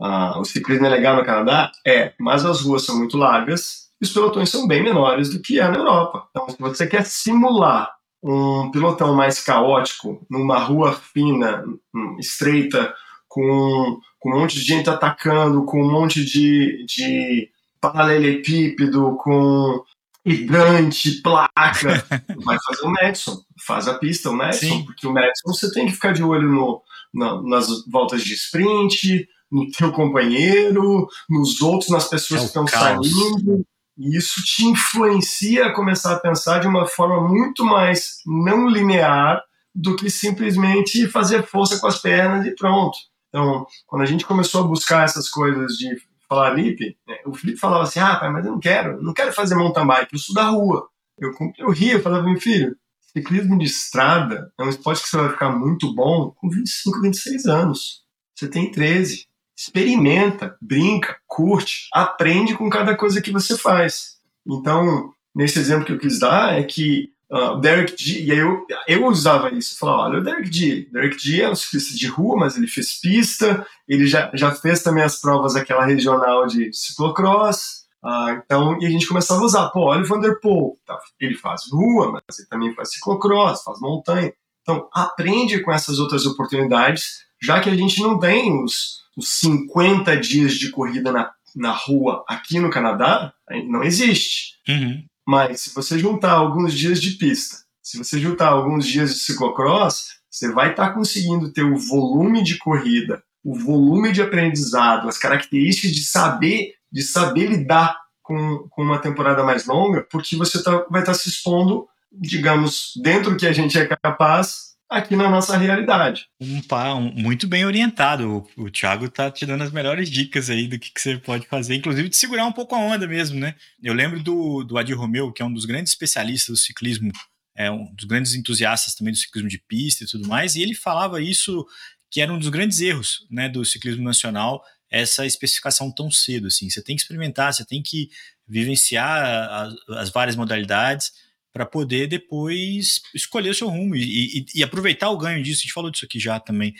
uh, o ciclismo é legal no Canadá? É, mas as ruas são muito largas e os pelotões são bem menores do que é na Europa. Então, se você quer simular um pilotão mais caótico, numa rua fina, hum, estreita, com, com um monte de gente atacando, com um monte de, de paralelepípedo, com, hidrante, placa. Vai fazer o Madison, faz a pista, o Madison, Sim. porque o Madison você tem que ficar de olho no, na, nas voltas de sprint, no teu companheiro, nos outros, nas pessoas é que estão saindo. E isso te influencia a começar a pensar de uma forma muito mais não linear do que simplesmente fazer força com as pernas e pronto. Então, quando a gente começou a buscar essas coisas de falar Felipe, né, o Felipe falava assim, ah, pai, mas eu não quero, não quero fazer mountain bike, eu sou da rua. Eu, eu ria, eu falava, meu filho, ciclismo de estrada é um esporte que você vai ficar muito bom com 25, 26 anos. Você tem 13 experimenta, brinca, curte, aprende com cada coisa que você faz. Então, nesse exemplo que eu quis dar, é que uh, Derek G, e aí eu, eu usava isso, falava, olha, o Derek G, Derek G é um ciclista de rua, mas ele fez pista, ele já, já fez também as provas aquela regional de ciclocross, uh, então, e a gente começava a usar, pô, olha o Vanderpool, tá, ele faz rua, mas ele também faz ciclocross, faz montanha, então aprende com essas outras oportunidades, já que a gente não tem os os 50 dias de corrida na, na rua aqui no Canadá, não existe. Uhum. Mas se você juntar alguns dias de pista, se você juntar alguns dias de ciclocross, você vai estar tá conseguindo ter o volume de corrida, o volume de aprendizado, as características de saber, de saber lidar com, com uma temporada mais longa, porque você tá, vai estar tá se expondo, digamos, dentro do que a gente é capaz, aqui na nossa realidade. Um pá, um, muito bem orientado. O, o Thiago tá te dando as melhores dicas aí do que, que, você pode fazer, inclusive de segurar um pouco a onda mesmo, né? Eu lembro do, do Adi Romeu, que é um dos grandes especialistas do ciclismo, é um dos grandes entusiastas também do ciclismo de pista e tudo mais, e ele falava isso que era um dos grandes erros né, do ciclismo nacional, essa especificação tão cedo. Assim. Você tem que experimentar, você tem que vivenciar as, as várias modalidades, para poder depois escolher o seu rumo e, e, e, aproveitar o ganho disso. A gente falou disso aqui já também.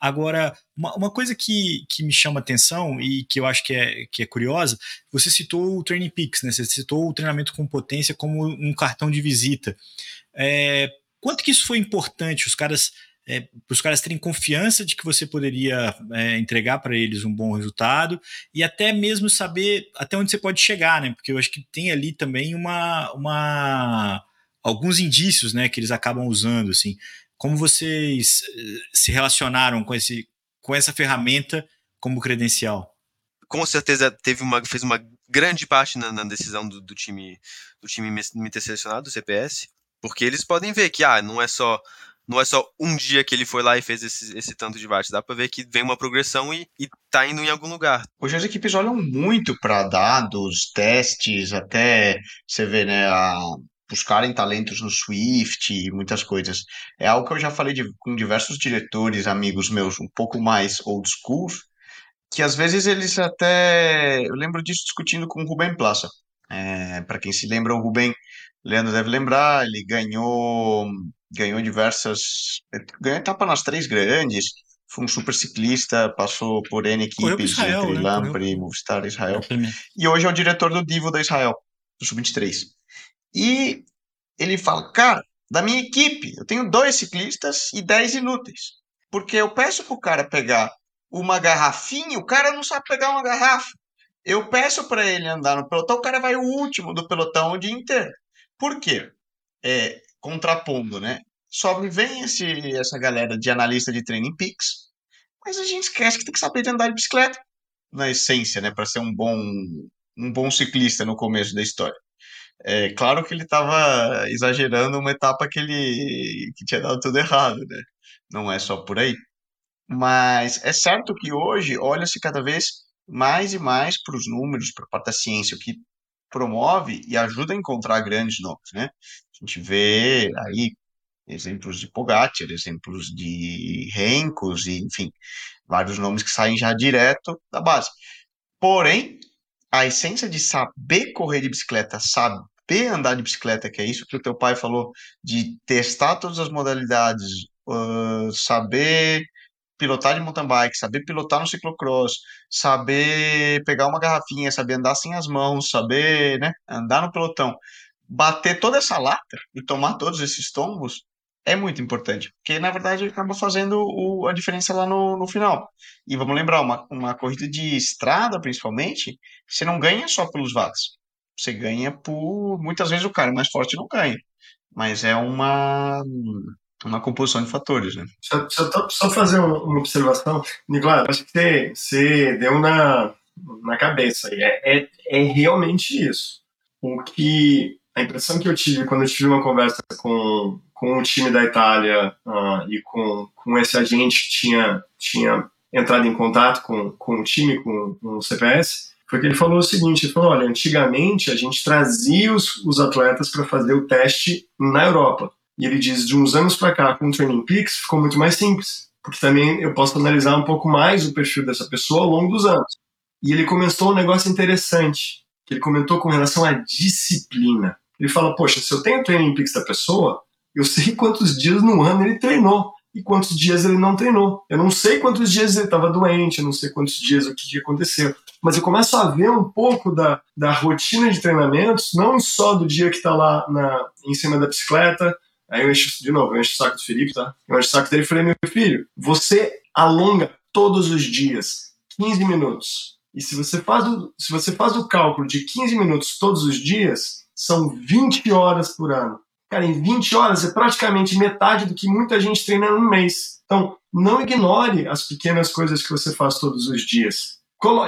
Agora, uma, uma, coisa que, que me chama atenção e que eu acho que é, que é curiosa, você citou o Training Peaks, né? Você citou o treinamento com potência como um cartão de visita. É, quanto que isso foi importante? Os caras é, para os caras terem confiança de que você poderia é, entregar para eles um bom resultado e até mesmo saber até onde você pode chegar, né? Porque eu acho que tem ali também uma, uma alguns indícios, né, que eles acabam usando, assim. Como vocês eh, se relacionaram com esse com essa ferramenta como credencial? Com certeza teve uma fez uma grande parte na, na decisão do, do, time do time me ter selecionado, do CPS, porque eles podem ver que ah, não é só não é só um dia que ele foi lá e fez esse, esse tanto de watts. Dá para ver que vem uma progressão e, e tá indo em algum lugar. Hoje as equipes olham muito para dados, testes, até você vê, né, a, buscarem talentos no Swift e muitas coisas. É algo que eu já falei de, com diversos diretores, amigos meus, um pouco mais old school, que às vezes eles até. Eu lembro disso discutindo com o Rubem Plaça. É, para quem se lembra, o Rubem, Leandro deve lembrar, ele ganhou ganhou diversas. ganhou etapa nas três grandes, foi um super ciclista, passou por N equipes Israel, entre né? Lampre, Movistar Israel. E hoje é o diretor do Divo da Israel, do Sub-23. E ele fala, cara, da minha equipe, eu tenho dois ciclistas e dez inúteis. Porque eu peço pro cara pegar uma garrafinha, o cara não sabe pegar uma garrafa. Eu peço para ele andar no pelotão, o cara vai o último do pelotão o dia inteiro. Por quê? É, contrapondo, né? Vem esse, essa galera de analista de training peaks, mas a gente esquece que tem que saber de andar de bicicleta, na essência, né? Para ser um bom, um bom ciclista no começo da história. É claro que ele estava exagerando uma etapa que ele que tinha dado tudo errado, né? Não é só por aí. Mas é certo que hoje olha-se cada vez mais e mais para os números, para a parte da ciência, o que promove e ajuda a encontrar grandes nomes, né? A gente vê aí exemplos de Pogacar, exemplos de Rencos, e, enfim, vários nomes que saem já direto da base. Porém, a essência de saber correr de bicicleta, saber andar de bicicleta, que é isso que o teu pai falou, de testar todas as modalidades, uh, saber pilotar de mountain bike, saber pilotar no ciclocross, saber pegar uma garrafinha, saber andar sem as mãos, saber né, andar no pelotão bater toda essa lata e tomar todos esses tombos é muito importante, porque na verdade acaba fazendo o, a diferença lá no, no final. E vamos lembrar, uma, uma corrida de estrada, principalmente, você não ganha só pelos watts. você ganha por. Muitas vezes o cara mais forte não ganha. Mas é uma, uma composição de fatores, né? Só, só, só fazer uma observação. Nicolas, acho que você, você deu na, na cabeça. É, é, é realmente isso. O que. A impressão que eu tive quando eu tive uma conversa com, com o time da Itália uh, e com, com esse agente que tinha, tinha entrado em contato com, com o time, com, com o CPS, foi que ele falou o seguinte: ele falou, olha, antigamente a gente trazia os, os atletas para fazer o teste na Europa. E ele diz: de uns anos para cá, com o Training Peaks, ficou muito mais simples, porque também eu posso analisar um pouco mais o perfil dessa pessoa ao longo dos anos. E ele comentou um negócio interessante, que ele comentou com relação à disciplina. Ele fala: poxa, se eu tenho o Training Peaks da pessoa, eu sei quantos dias no ano ele treinou e quantos dias ele não treinou. Eu não sei quantos dias ele estava doente, eu não sei quantos dias o que, que aconteceu. Mas eu começo a ver um pouco da, da rotina de treinamentos, não só do dia que está lá na, em cima da bicicleta. Aí eu encho, de novo, eu encho o saco do Felipe, tá? Eu encho o saco dele e falei, meu filho, você alonga todos os dias 15 minutos. E se você faz o, se você faz o cálculo de 15 minutos todos os dias, são 20 horas por ano. Cara, em 20 horas é praticamente metade do que muita gente treina num mês. Então, não ignore as pequenas coisas que você faz todos os dias.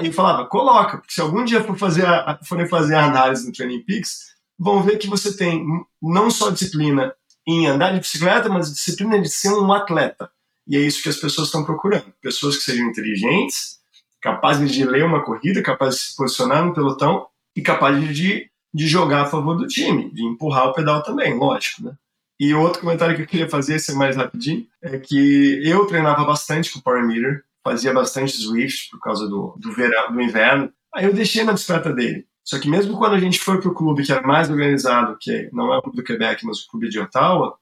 E falava, coloca, porque se algum dia for fazer a, forem fazer a análise no Training Peaks, vão ver que você tem não só disciplina em andar de bicicleta, mas disciplina de ser um atleta. E é isso que as pessoas estão procurando. Pessoas que sejam inteligentes, capazes de ler uma corrida, capazes de se posicionar no pelotão e capazes de de jogar a favor do time, de empurrar o pedal também, lógico, né? E outro comentário que eu queria fazer, é mais rapidinho, é que eu treinava bastante com o Power Meter, fazia bastante Swift por causa do, do, verão, do inverno. Aí eu deixei na bicicleta dele. Só que mesmo quando a gente foi pro clube que era mais organizado, que não é o clube do Quebec, mas o clube de Ottawa,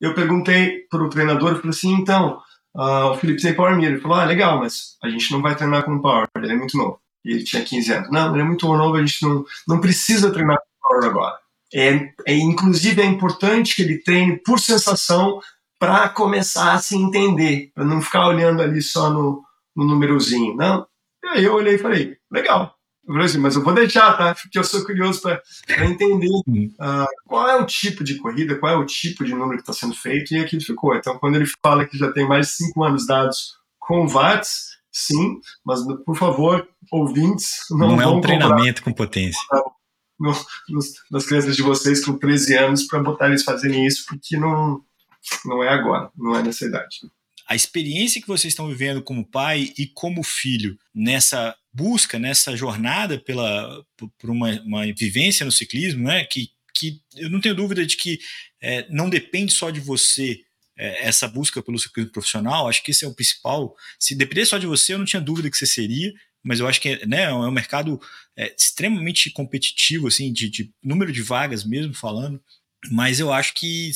eu perguntei pro treinador, eu falei assim, então, uh, o Felipe tem Power Meter. Ele falou, ah, legal, mas a gente não vai treinar com Power, ele é muito novo e ele tinha 15 anos. Não, ele é muito novo, a gente não, não precisa treinar por agora. É, é, inclusive, é importante que ele treine por sensação para começar a se entender, para não ficar olhando ali só no, no númerozinho. Não. E aí eu olhei e falei, legal. Eu falei assim, mas eu vou deixar, tá? Porque eu sou curioso para entender uh, qual é o tipo de corrida, qual é o tipo de número que está sendo feito, e aqui ficou. Então, quando ele fala que já tem mais de 5 anos dados com watts, sim, mas por favor, ouvintes, não, não é um treinamento com potência. No, nos, nas crianças de vocês com 13 anos para botar eles fazerem isso, porque não, não é agora, não é nessa idade. A experiência que vocês estão vivendo como pai e como filho nessa busca, nessa jornada pela, por uma, uma vivência no ciclismo, né, que, que eu não tenho dúvida de que é, não depende só de você é, essa busca pelo ciclismo profissional, acho que esse é o principal. Se depender só de você, eu não tinha dúvida que você seria, mas eu acho que né, é um mercado é, extremamente competitivo, assim, de, de, número de vagas mesmo falando, mas eu acho que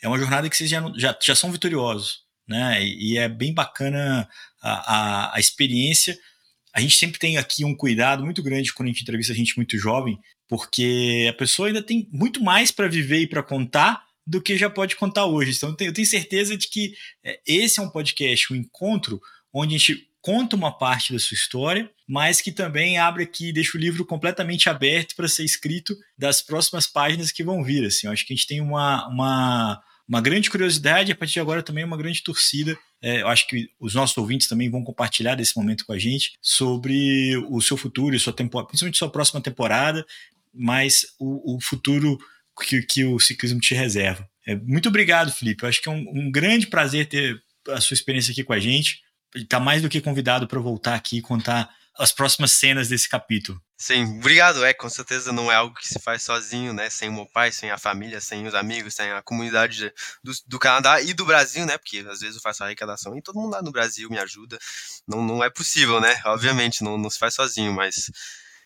é uma jornada que vocês já, já, já são vitoriosos, né, e, e é bem bacana a, a, a experiência. A gente sempre tem aqui um cuidado muito grande quando a gente entrevista gente muito jovem, porque a pessoa ainda tem muito mais para viver e para contar do que já pode contar hoje. Então eu tenho certeza de que é, esse é um podcast, um encontro, onde a gente conta uma parte da sua história, mas que também abre aqui, deixa o livro completamente aberto para ser escrito das próximas páginas que vão vir. Assim, eu acho que a gente tem uma, uma, uma grande curiosidade, a partir de agora também uma grande torcida. É, eu acho que os nossos ouvintes também vão compartilhar desse momento com a gente sobre o seu futuro sua temporada, principalmente sua próxima temporada, mas o, o futuro que, que o ciclismo te reserva. É, muito obrigado, Felipe. Eu acho que é um, um grande prazer ter a sua experiência aqui com a gente. Está mais do que convidado para voltar aqui e contar as próximas cenas desse capítulo. Sim, obrigado. É, com certeza não é algo que se faz sozinho, né? Sem o pai, sem a família, sem os amigos, sem a comunidade do, do Canadá e do Brasil, né? Porque às vezes eu faço arrecadação e todo mundo lá no Brasil me ajuda. Não, não é possível, né? Obviamente, não, não se faz sozinho, mas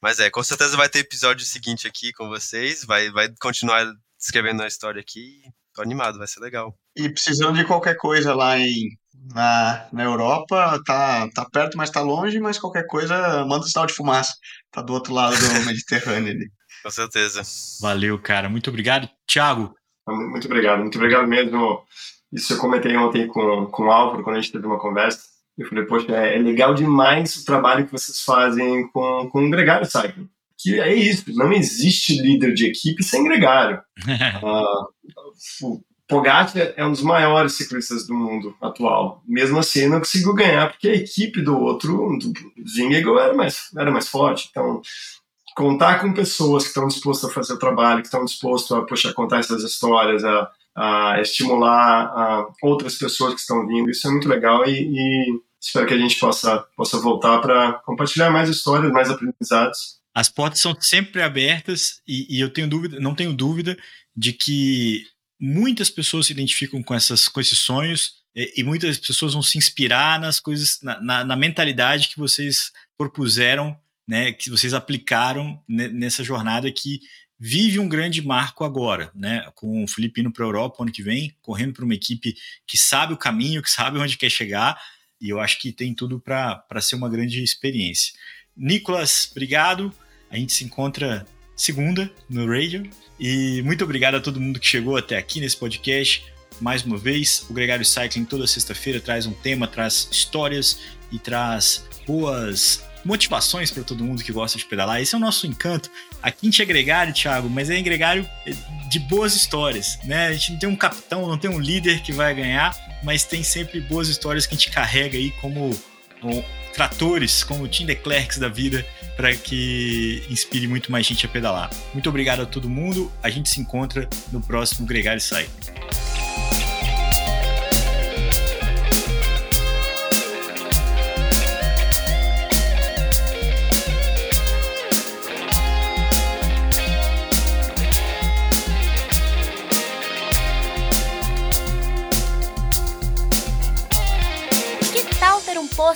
mas é, com certeza vai ter episódio seguinte aqui com vocês, vai, vai continuar escrevendo a história aqui. Tô animado, vai ser legal. E precisando de qualquer coisa lá em, na, na Europa, tá, tá perto, mas tá longe, mas qualquer coisa manda um sinal de fumaça. Tá do outro lado do Mediterrâneo ali. Com certeza. Valeu, cara. Muito obrigado. Thiago. Muito obrigado, muito obrigado mesmo. Isso eu comentei ontem com, com o Álvaro, quando a gente teve uma conversa. Eu falei, poxa, é, é legal demais o trabalho que vocês fazem com, com o Gregário Cycling. que é isso, não existe líder de equipe sem gregário. uh, Pogacar é um dos maiores ciclistas do mundo atual. Mesmo assim, não conseguiu ganhar porque a equipe do outro, do Zingegel, era mais, era mais forte. Então, contar com pessoas que estão dispostas a fazer o trabalho, que estão dispostas a puxa, contar essas histórias, a, a estimular a outras pessoas que estão vindo, isso é muito legal e, e espero que a gente possa, possa voltar para compartilhar mais histórias, mais aprendizados. As portas são sempre abertas e, e eu tenho dúvida, não tenho dúvida de que muitas pessoas se identificam com, essas, com esses sonhos e, e muitas pessoas vão se inspirar nas coisas, na, na, na, mentalidade que vocês propuseram, né, que vocês aplicaram nessa jornada que vive um grande marco agora, né, com o Felipe indo para a Europa ano que vem, correndo para uma equipe que sabe o caminho, que sabe onde quer chegar, e eu acho que tem tudo para ser uma grande experiência. Nicolas, obrigado. A gente se encontra segunda no Radio. E muito obrigado a todo mundo que chegou até aqui nesse podcast. Mais uma vez, o Gregário Cycling toda sexta-feira traz um tema, traz histórias e traz boas motivações para todo mundo que gosta de pedalar. Esse é o nosso encanto. Aqui a gente é gregário, Thiago, mas é gregário de boas histórias, né? A gente não tem um capitão, não tem um líder que vai ganhar, mas tem sempre boas histórias que a gente carrega aí como, como tratores, como Tim Declercs da vida, para que inspire muito mais gente a pedalar. Muito obrigado a todo mundo. A gente se encontra no próximo Gregário Sai.